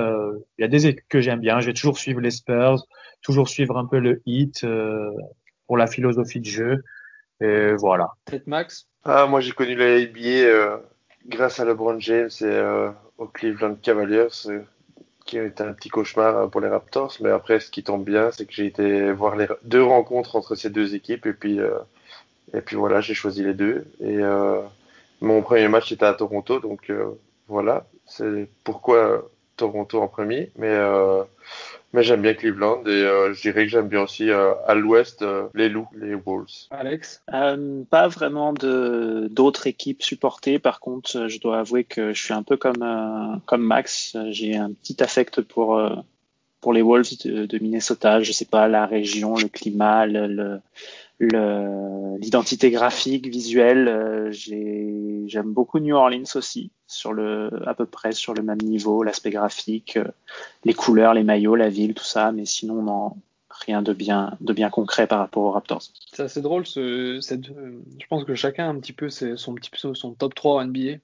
il y a des équipes que j'aime bien. Je vais toujours suivre les Spurs toujours suivre un peu le hit euh, pour la philosophie de jeu. Et voilà. Peut-être Max? Ah, Moi, j'ai connu la NBA euh, grâce à LeBron James et euh, aux Cleveland Cavaliers, qui ont été un petit cauchemar pour les Raptors. Mais après, ce qui tombe bien, c'est que j'ai été voir les deux rencontres entre ces deux équipes. Et puis, et puis voilà, j'ai choisi les deux. Et mon premier match était à Toronto. Donc voilà, c'est pourquoi Toronto en premier. Mais mais j'aime bien Cleveland et euh, je dirais que j'aime bien aussi euh, à l'ouest euh, les loups, les Wolves. Alex? Pas vraiment de d'autres équipes supportées. Par contre, je dois avouer que je suis un peu comme comme Max. J'ai un petit affect pour pour les Wolves de, de, Minnesota. Je sais pas la région, le climat, le, l'identité graphique, visuelle. J'aime beaucoup New Orleans aussi sur le, à peu près sur le même niveau, l'aspect graphique, euh, les couleurs, les maillots, la ville, tout ça, mais sinon, non, rien de bien, de bien concret par rapport aux Raptors. C'est assez drôle, cette, je pense que chacun a un petit peu son, petit, son top 3 en NBA,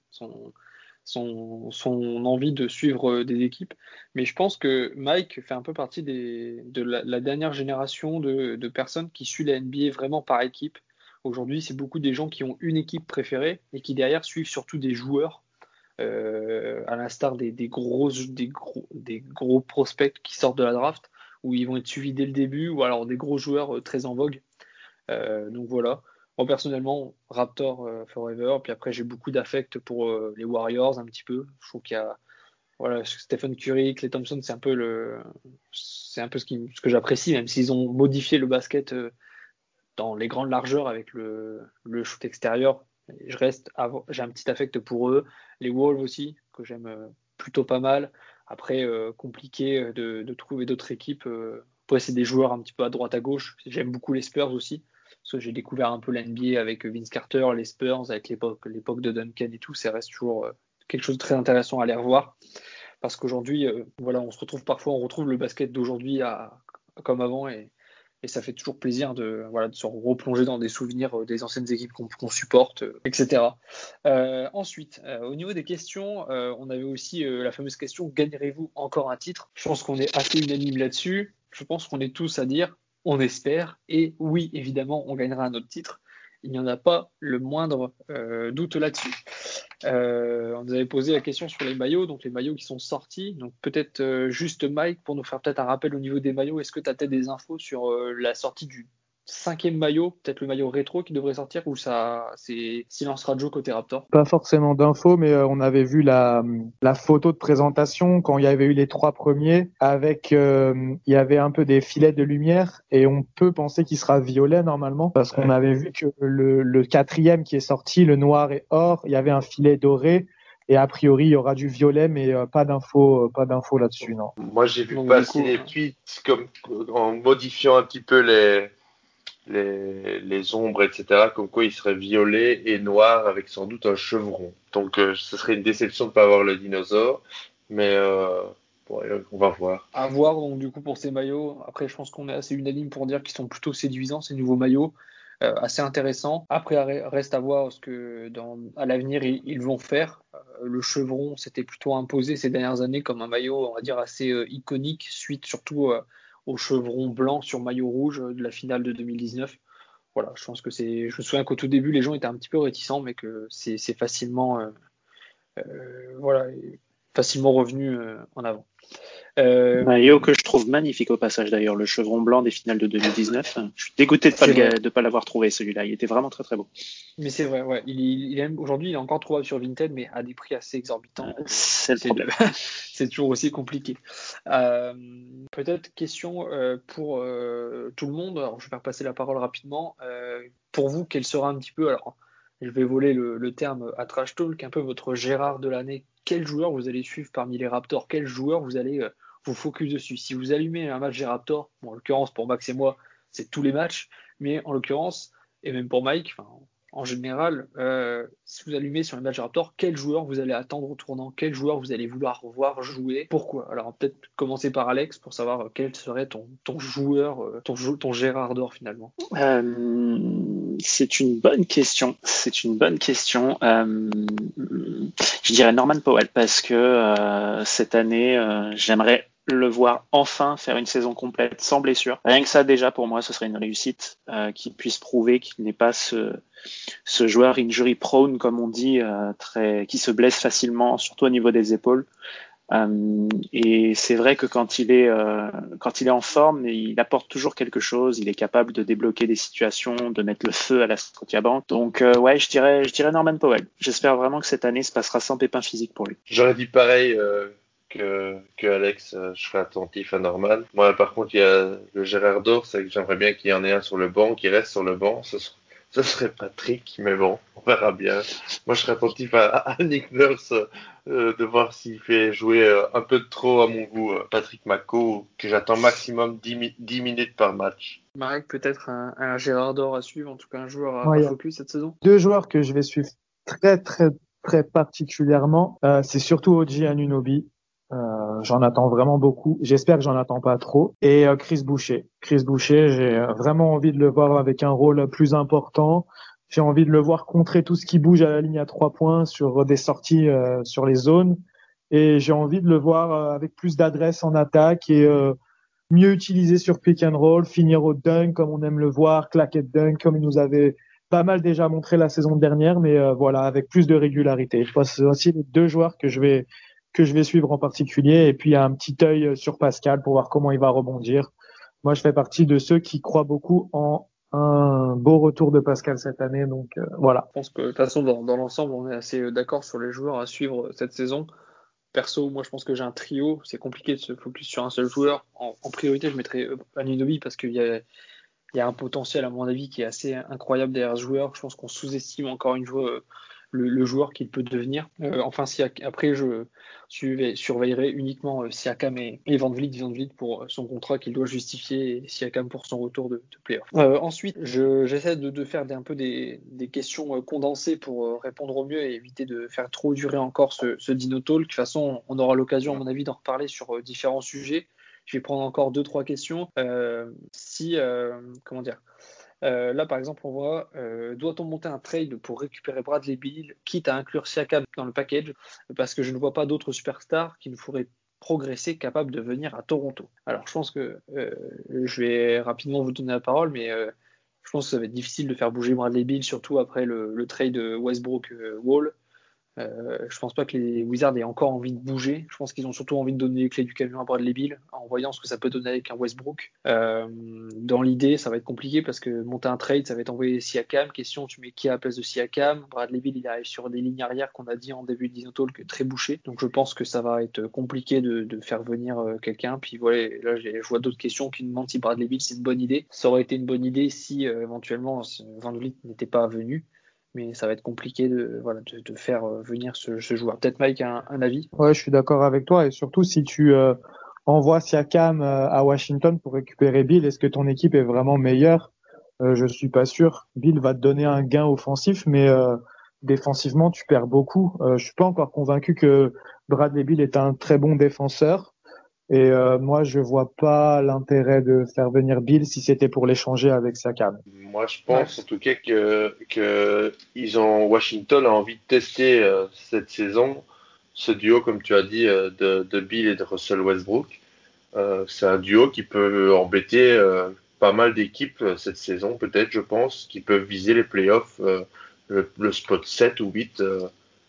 son, envie de suivre euh, des équipes. Mais je pense que Mike fait un peu partie de la, dernière génération de, personnes qui suivent la NBA vraiment par équipe. Aujourd'hui, c'est beaucoup des gens qui ont une équipe préférée et qui derrière suivent surtout des joueurs euh, à l'instar des, des, gros, prospects qui sortent de la draft, où ils vont être suivis dès le début, ou alors des gros joueurs euh, très en vogue. Donc voilà. Moi personnellement, Raptor Forever, puis après j'ai beaucoup d'affect pour les Warriors un petit peu. Je trouve qu'il y a voilà, Stephen Curry, Clay Thompson, c'est un peu ce, que j'apprécie, même s'ils ont modifié le basket dans les grandes largeurs avec le, shoot extérieur je reste, j'ai un petit affect pour eux. Les Wolves aussi, que j'aime euh, plutôt pas mal. Après, euh, compliqué euh, de, trouver d'autres équipes. Après, c'est des joueurs un petit peu à droite à gauche. J'aime beaucoup les Spurs aussi. J'ai découvert un peu l'NBA avec Vince Carter, les Spurs, avec l'époque, de Duncan et tout. Ça reste toujours quelque chose de très intéressant à les revoir. Parce qu'aujourd'hui, voilà, on se retrouve parfois, on retrouve le basket d'aujourd'hui comme avant. Et, ça fait toujours plaisir de, voilà, de se replonger dans des souvenirs euh, des anciennes équipes qu'on supporte, euh, etc. Euh, ensuite, au niveau des questions, on avait aussi la fameuse question gagnerez-vous encore un titre? Je pense qu'on est assez unanime là-dessus. Je pense qu'on est tous à dire on espère et oui, évidemment, on gagnera un autre titre. Il n'y en a pas le moindre euh, doute là-dessus. Euh, on nous avait posé la question sur les maillots, donc les maillots qui sont sortis. Donc peut-être juste Mike pour nous faire peut-être un rappel au niveau des maillots. Est-ce que tu as peut-être des infos sur la sortie du cinquième maillot, peut-être le maillot rétro qui devrait sortir ou ça c'est silence radio côté Raptor? Pas forcément d'infos, mais euh, on avait vu la, la photo de présentation quand il y avait eu les trois premiers avec euh, il y avait un peu des filets de lumière et on peut penser qu'il sera violet normalement parce qu'on avait vu que le, le quatrième qui est sorti, le noir et or, il y avait un filet doré et a priori, il y aura du violet, mais euh, pas d'infos, pas d'infos là-dessus, non. Moi, j'ai vu passer des tweets comme en modifiant un petit peu les les, ombres, etc., comme quoi il serait violet et noir avec sans doute un chevron. Donc euh, ce serait une déception de ne pas avoir le dinosaure, mais euh, bon, on va voir. À voir donc du coup pour ces maillots. Après, je pense qu'on est assez unanime pour dire qu'ils sont plutôt séduisants ces nouveaux maillots. Euh, assez intéressants. Après, reste à voir ce que à l'avenir ils, ils, vont faire. Euh, le chevron s'était plutôt imposé ces dernières années comme un maillot, on va dire, assez euh, iconique, suite surtout au chevron blanc sur maillot rouge de la finale de 2019. Voilà, je pense que c'est. Je me souviens qu'au tout début, les gens étaient un petit peu réticents, mais que c'est facilement, euh, euh, voilà, facilement revenu euh, en avant. Euh, maillot que je trouve magnifique au passage d'ailleurs, le chevron blanc des finales de 2019. Je suis dégoûté de ne pas l'avoir trouvé celui-là. Il était vraiment très très beau. Mais c'est vrai, ouais. Il, il aujourd'hui, il est encore trouvable sur Vinted, mais à des prix assez exorbitants. Euh, c'est le problème. c'est toujours aussi compliqué. Euh, peut-être question euh, pour tout le monde. Alors, je vais faire passer la parole rapidement. pour vous, quel sera un petit peu alors je vais voler le, le, terme à trash talk, un peu votre Gérard de l'année. Quel joueur vous allez suivre parmi les Raptors? Quel joueur vous allez vous focus dessus. Si vous allumez un match des Raptors, en l'occurrence pour Max et moi, c'est tous les matchs, mais en l'occurrence, et même pour Mike, en général, euh, si vous allumez sur un match Raptors, quel joueur vous allez attendre au tournant? Quel joueur vous allez vouloir revoir jouer? Pourquoi? Alors peut-être commencer par Alex pour savoir quel serait ton, ton joueur, euh, ton, ton Gérard d'or finalement. Euh, c'est une bonne question. C'est une bonne question. je dirais Norman Powell parce que cette année, j'aimerais le voir enfin faire une saison complète sans blessure. Rien que ça, déjà, pour moi, ce serait une réussite euh, qui puisse prouver qu'il n'est pas ce, ce joueur injury prone, comme on dit, euh, très, qui se blesse facilement, surtout au niveau des épaules. Euh, et c'est vrai que quand il est euh, quand il est en forme, il apporte toujours quelque chose. Il est capable de débloquer des situations, de mettre le feu à la Scotiabank. Donc euh, ouais, je dirais je dirais Norman Powell. J'espère vraiment que cette année se passera sans pépin physique pour lui. J'aurais dit pareil que, que Alex, euh, je serai attentif à Norman. Moi, par contre, il y a le Gérard d'Or, c'est que j'aimerais bien qu'il y en ait un sur le banc, qui reste sur le banc. Ce, ce serait Patrick, mais bon, on verra bien. Moi, je serais attentif à, à Nick Nurse, euh, de voir s'il fait jouer euh, un peu trop à mon goût Patrick Mako, que j'attends maximum 10, 10, minutes par match. Marek, peut-être un, un, Gérard d'Or à suivre, en tout cas un joueur à, ouais, focus cette saison Deux joueurs que je vais suivre très, très, très particulièrement, euh, c'est surtout Oji Anunobi. Euh, j'en attends vraiment beaucoup. J'espère que j'en attends pas trop. Et euh, Chris Boucher. Chris Boucher, j'ai euh, vraiment envie de le voir avec un rôle plus important. J'ai envie de le voir contrer tout ce qui bouge à la ligne à trois points sur des sorties sur les zones. Et j'ai envie de le voir avec plus d'adresse en attaque et mieux utilisé sur pick and roll, finir au dunk comme on aime le voir, claquer dunk comme il nous avait pas mal déjà montré la saison dernière, mais voilà, avec plus de régularité. Je pense c'est aussi les deux joueurs que je vais que je vais suivre en particulier. Et puis, un petit œil sur Pascal pour voir comment il va rebondir. Moi, je fais partie de ceux qui croient beaucoup en un beau retour de Pascal cette année. Donc, euh, voilà. Je pense que, de toute façon, dans, l'ensemble, on est assez euh, d'accord sur les joueurs à suivre cette saison. Perso, moi, je pense que j'ai un trio. C'est compliqué de se focus sur un seul joueur. En, priorité, je mettrais euh, Anunobi parce qu'il y a, y a un potentiel, à mon avis, qui est assez incroyable derrière ce joueur. Je pense qu'on sous-estime encore une fois le, joueur qu'il peut devenir. Euh, enfin, si après, je surveillerai uniquement euh, Siakam et, et Van Vliet, Van Vliet pour son contrat qu'il doit justifier et Siakam pour son retour de, de playoff. Euh, ensuite, j'essaie de, faire des, un peu des, questions euh, condensées pour euh, répondre au mieux et éviter de faire trop durer encore ce, ce Dino Talk. De toute façon, on aura l'occasion, à mon avis, d'en reparler sur différents sujets. Je vais prendre encore deux, trois questions. Euh, si, comment dire, euh, là, par exemple, on voit euh, doit-on monter un trade pour récupérer Bradley Bill, quitte à inclure Siakam dans le package, parce que je ne vois pas d'autres superstars qui nous feraient progresser capables de venir à Toronto. Alors, je pense que euh, je vais rapidement vous donner la parole, mais Je pense que ça va être difficile de faire bouger Bradley Bill, surtout après le, le trade Westbrook-Wall. Euh, je pense pas que les Wizards aient encore envie de bouger. Je pense qu'ils ont surtout envie de donner les clés du camion à Bradley Bill en voyant ce que ça peut donner avec un Westbrook. Euh, dans l'idée, ça va être compliqué parce que monter un trade, ça va être envoyer Siakam. Question, tu mets qui à la place de Siakam? Bradley Bill, il arrive sur des lignes arrière qu'on a dit en début de que très bouché. Donc je pense que ça va être compliqué de, faire venir euh, quelqu'un. Puis voilà, là je vois d'autres questions qui demandent si Bradley Bill c'est une bonne idée. Ça aurait été une bonne idée si euh, éventuellement Van Vliet n'était pas venu mais ça va être compliqué de, faire euh, venir ce, joueur. Peut-être Mike un, avis? Ouais, je suis d'accord avec toi et surtout si tu euh, envoies Siakam euh, à Washington pour récupérer Bill, est-ce que ton équipe est vraiment meilleure? Euh, Je suis pas sûr. Bill va te donner un gain offensif, mais défensivement tu perds beaucoup. je suis pas encore convaincu que Bradley Bill est un très bon défenseur. Et euh, moi, je vois pas l'intérêt de faire venir Bill si c'était pour l'échanger avec Sakam. Moi, je pense en tout cas que, que ils ont Washington a envie de tester euh, cette saison ce duo, comme tu as dit, euh, de, de, Bill et de Russell Westbrook. c'est un duo qui peut embêter pas mal d'équipes cette saison, peut-être, je pense, qui peuvent viser les playoffs, le, le, spot 7 ou 8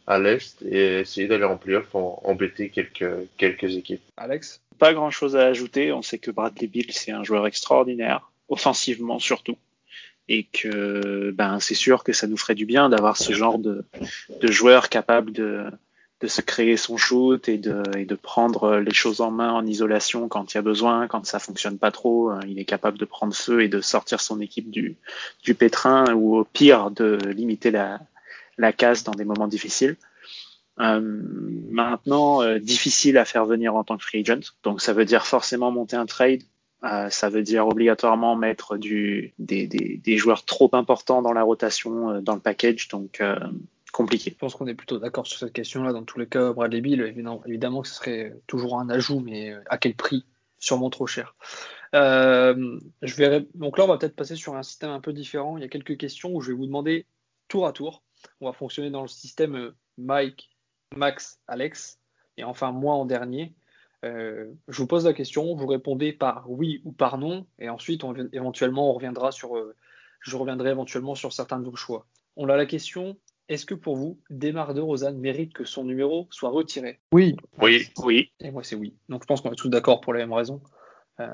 à l'Est et essayer d'aller en playoff, en, embêter quelques, quelques équipes. Alex? Pas grand chose à ajouter. On sait que Bradley Bill, c'est un joueur extraordinaire, offensivement surtout. Et que ben, c'est sûr que ça nous ferait du bien d'avoir ce genre de, de joueur capable de, de se créer son shoot et de, et de prendre les choses en main en isolation quand il y a besoin, quand ça fonctionne pas trop. Il est capable de prendre feu et de sortir son équipe du, du pétrin ou au pire de limiter la, la casse dans des moments difficiles. Euh, maintenant, euh, difficile à faire venir en tant que free agent. Donc ça veut dire forcément monter un trade. Euh, ça veut dire obligatoirement mettre des, joueurs trop importants dans la rotation, dans le package. Donc compliqué. Je pense qu'on est plutôt d'accord sur cette question-là. Dans tous les cas, Bradley Bill, évidemment, évidemment que ce serait toujours un ajout, mais à quel prix? Sûrement trop cher. Donc là, on va peut-être passer sur un système un peu différent. Il y a quelques questions où je vais vous demander tour à tour. On va fonctionner dans le système Mike, Max, Alex, et enfin moi en dernier. Euh, je vous pose la question, vous répondez par oui ou par non, et ensuite on, éventuellement on reviendra sur, euh, je reviendrai éventuellement sur certains de vos choix. On a la question, est-ce que pour vous, Desmar de Rosanne mérite que son numéro soit retiré? Oui. Oui. Oui. Et moi c'est oui. Donc je pense qu'on est tous d'accord pour la même raison. Euh,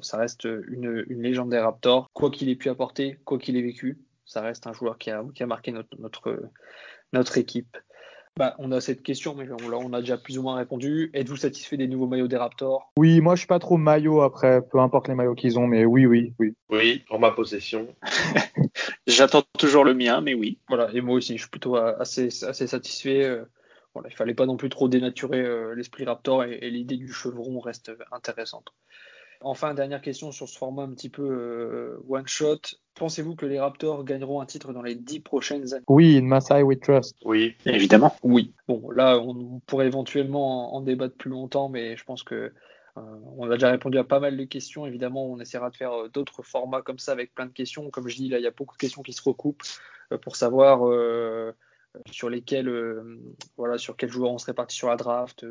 ça reste une, une, légende des Raptors. Quoi qu'il ait pu apporter, quoi qu'il ait vécu, ça reste un joueur qui a, qui a marqué notre, notre, notre équipe. Bah, on a cette question, mais on, on a déjà plus ou moins répondu. Êtes-vous satisfait des nouveaux maillots des Raptors? Oui, moi je suis pas trop maillot après, peu importe les maillots qu'ils ont, mais oui, oui, oui. Oui, en ma possession. J'attends toujours le mien, mais oui. Voilà, et moi aussi, je suis plutôt assez, assez satisfait. Euh, voilà, il fallait pas non plus trop dénaturer euh, l'esprit Raptor et l'idée du chevron reste intéressante. Enfin, dernière question sur ce format un petit peu euh, one shot. Pensez-vous que les Raptors gagneront un titre dans les dix prochaines années? Oui, in Masai we trust. Oui, évidemment. Oui. Bon, là, on pourrait éventuellement en, débattre plus longtemps, mais je pense que euh, on a déjà répondu à pas mal de questions. Évidemment, on essaiera de faire euh, d'autres formats comme ça avec plein de questions. Comme je dis, là, il y a beaucoup de questions qui se recoupent pour savoir sur lesquelles, voilà, sur quels joueurs on serait parti sur la draft,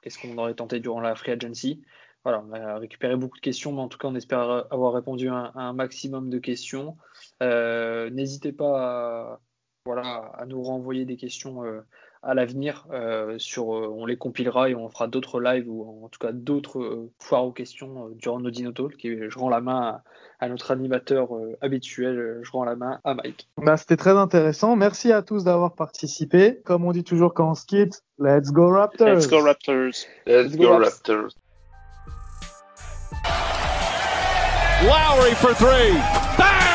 qu'est-ce qu'on aurait tenté durant la free agency voilà, on a récupéré beaucoup de questions, mais en tout cas, on espère avoir répondu à, un maximum de questions. Euh, n'hésitez pas à, voilà, à nous renvoyer des questions euh, à l'avenir. Euh, sur, on les compilera et on fera d'autres lives ou en tout cas d'autres foires aux questions durant nos Dinotalk. je rends la main à, notre animateur habituel, je rends la main à Mike. Bah, C'était très intéressant. Merci à tous d'avoir participé. Comme on dit toujours quand on se quitte, let's go Raptors! Let's go Raptors! Let's, go, Raptors. Lowry for three. Bang!